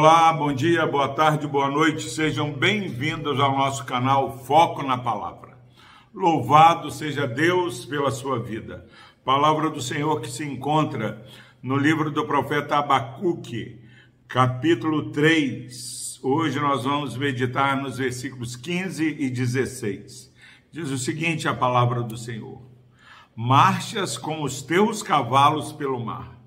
Olá, bom dia, boa tarde, boa noite, sejam bem-vindos ao nosso canal Foco na Palavra. Louvado seja Deus pela sua vida. Palavra do Senhor que se encontra no livro do profeta Abacuque, capítulo 3. Hoje nós vamos meditar nos versículos 15 e 16. Diz o seguinte a palavra do Senhor: Marchas com os teus cavalos pelo mar,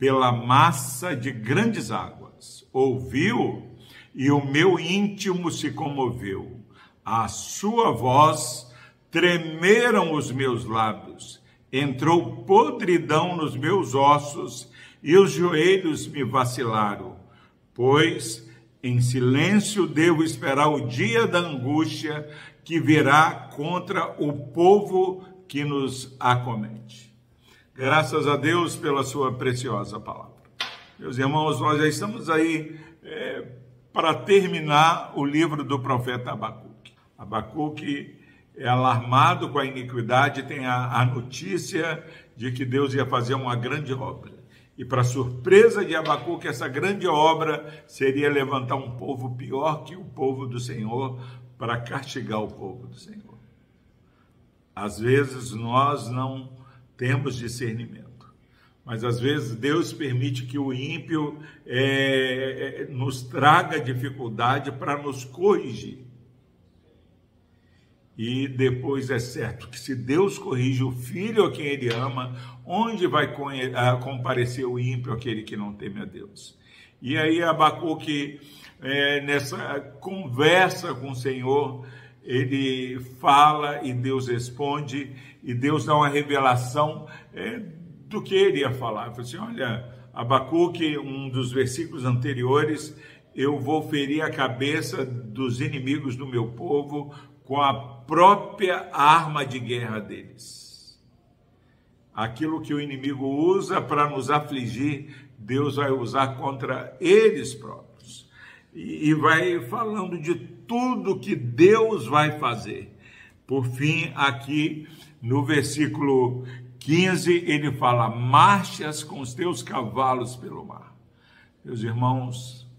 pela massa de grandes águas ouviu e o meu íntimo se comoveu. A sua voz tremeram os meus lábios, entrou podridão nos meus ossos e os joelhos me vacilaram, pois em silêncio devo esperar o dia da angústia que virá contra o povo que nos acomete. Graças a Deus pela sua preciosa palavra. Meus irmãos, nós já estamos aí é, para terminar o livro do profeta Abacuque. Abacuque é alarmado com a iniquidade, tem a, a notícia de que Deus ia fazer uma grande obra. E para surpresa de Abacuque, essa grande obra seria levantar um povo pior que o povo do Senhor para castigar o povo do Senhor. Às vezes nós não temos discernimento. Mas às vezes Deus permite que o ímpio é, é, nos traga dificuldade para nos corrigir. E depois é certo que se Deus corrige o filho a quem ele ama, onde vai comparecer o ímpio, aquele que não teme a Deus? E aí Abacuque, é, nessa conversa com o Senhor, ele fala e Deus responde, e Deus dá uma revelação é, do que ele ia falar. Ele falou assim: olha, Abacuque, um dos versículos anteriores, eu vou ferir a cabeça dos inimigos do meu povo com a própria arma de guerra deles. Aquilo que o inimigo usa para nos afligir, Deus vai usar contra eles próprios. E, vai falando de tudo que Deus vai fazer. Por fim, aqui no versículo 15, ele fala: marchas com os teus cavalos pelo mar. Meus irmãos,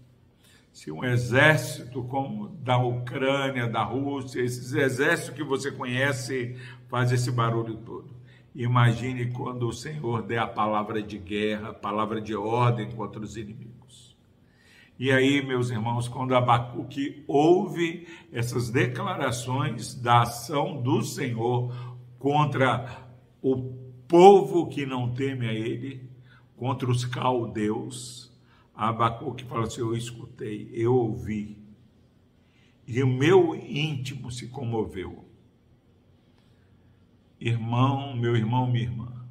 se um exército como da Ucrânia, da Rússia, esses exércitos que você conhece, faz esse barulho todo. Imagine quando o Senhor der a palavra de guerra, a palavra de ordem contra os inimigos. E aí, meus irmãos, quando Abacuque ouve essas declarações da ação do Senhor contra o povo que não teme a ele, contra os caldeus. Abacuque fala assim: Eu escutei, eu ouvi, e o meu íntimo se comoveu. Irmão, meu irmão, minha irmã,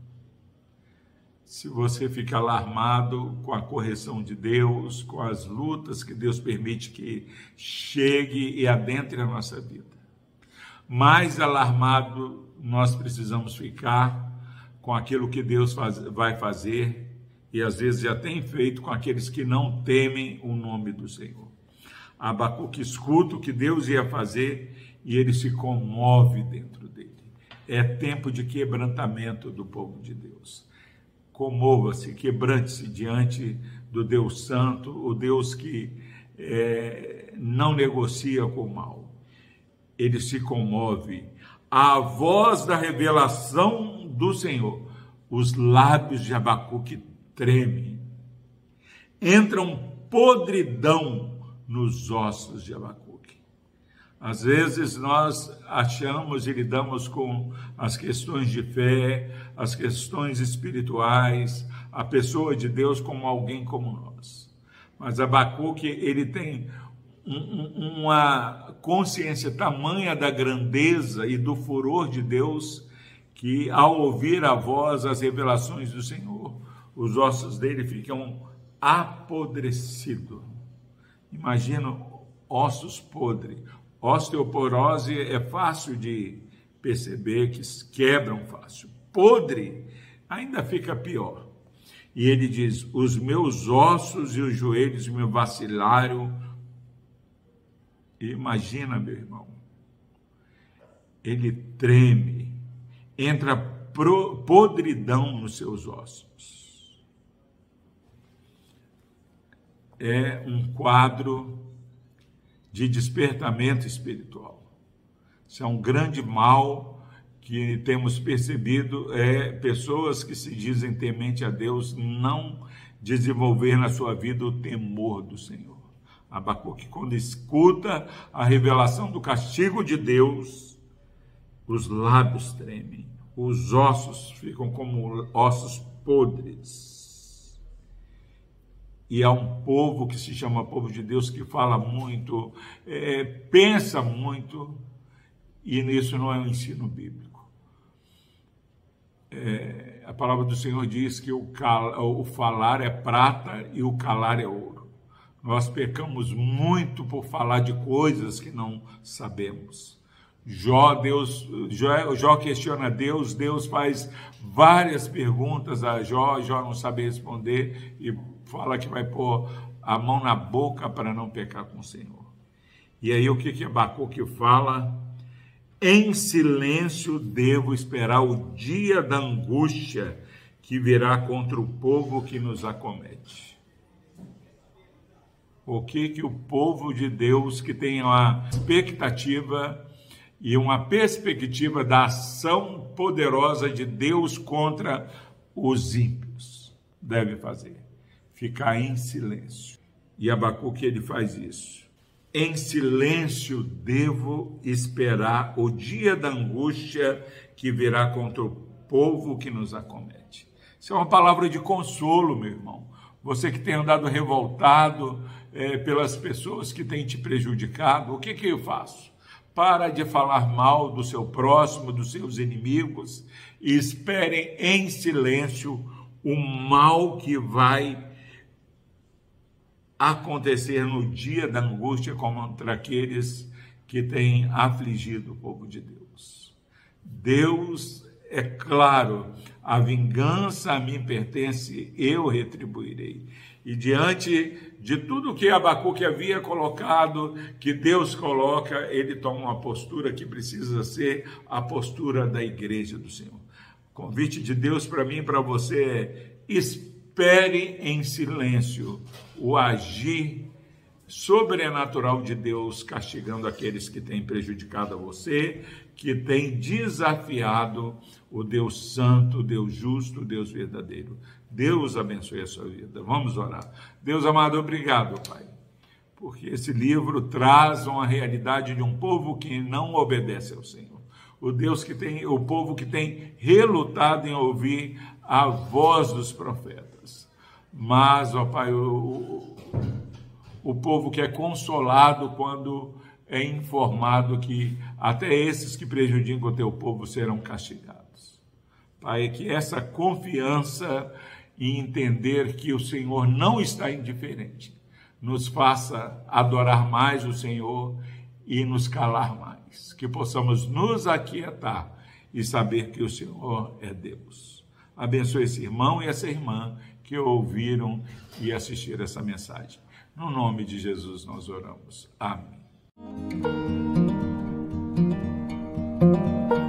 se você fica alarmado com a correção de Deus, com as lutas que Deus permite que chegue e adentre a nossa vida, mais alarmado nós precisamos ficar com aquilo que Deus faz, vai fazer e às vezes já tem feito com aqueles que não temem o nome do Senhor. Abacuque escuta o que Deus ia fazer e ele se comove dentro dele. É tempo de quebrantamento do povo de Deus. Comova-se, quebrante-se diante do Deus Santo, o Deus que é, não negocia com o mal. Ele se comove. A voz da revelação do Senhor, os lábios de Abacuque tremem. Entra um podridão nos ossos de Abacuque. Às vezes nós achamos e lidamos com as questões de fé, as questões espirituais, a pessoa de Deus como alguém como nós. Mas Abacuque, ele tem uma consciência tamanha da grandeza e do furor de Deus que ao ouvir a voz, as revelações do Senhor, os ossos dele ficam apodrecidos. Imagina ossos podres. Osteoporose é fácil de perceber que quebram fácil. Podre ainda fica pior. E ele diz: Os meus ossos e os joelhos me vacilaram. Imagina, meu irmão. Ele treme entra podridão nos seus ossos. é um quadro de despertamento espiritual. Isso é um grande mal que temos percebido é pessoas que se dizem temente a Deus não desenvolver na sua vida o temor do Senhor. Abacuque, quando escuta a revelação do castigo de Deus, os lábios tremem, os ossos ficam como ossos podres. E há um povo que se chama povo de Deus que fala muito, é, pensa muito, e nisso não é um ensino bíblico. É, a palavra do Senhor diz que o, cal, o falar é prata e o calar é ouro. Nós pecamos muito por falar de coisas que não sabemos. Jó, Deus, Jó, Jó questiona Deus, Deus faz várias perguntas a Jó, Jó não sabe responder e fala que vai pôr a mão na boca para não pecar com o Senhor. E aí o que que Abacuque fala? Em silêncio devo esperar o dia da angústia que virá contra o povo que nos acomete o que que o povo de Deus que tem uma expectativa e uma perspectiva da ação poderosa de Deus contra os ímpios deve fazer? Ficar em silêncio. E Abacuque ele faz isso. Em silêncio devo esperar o dia da angústia que virá contra o povo que nos acomete. Isso é uma palavra de consolo, meu irmão. Você que tem andado revoltado, é, pelas pessoas que têm te prejudicado, o que, que eu faço? Para de falar mal do seu próximo, dos seus inimigos, e esperem em silêncio o mal que vai acontecer no dia da angústia contra aqueles que têm afligido o povo de Deus. Deus é claro, a vingança a mim pertence, eu retribuirei. E diante de tudo que Abacuque havia colocado, que Deus coloca, ele toma uma postura que precisa ser a postura da igreja do Senhor. Convite de Deus para mim e para você é: espere em silêncio o agir sobrenatural de Deus castigando aqueles que têm prejudicado a você, que têm desafiado o Deus Santo, Deus Justo, Deus verdadeiro. Deus abençoe a sua vida. Vamos orar. Deus amado, obrigado, Pai, porque esse livro traz uma realidade de um povo que não obedece ao Senhor. O Deus que tem, o povo que tem relutado em ouvir a voz dos profetas. Mas, ó Pai, o, o povo que é consolado quando é informado que até esses que prejudicam o teu povo serão castigados. Pai, que essa confiança e entender que o Senhor não está indiferente. Nos faça adorar mais o Senhor e nos calar mais. Que possamos nos aquietar e saber que o Senhor é Deus. Abençoe esse irmão e essa irmã que ouviram e assistiram essa mensagem. No nome de Jesus nós oramos. Amém. Thank you.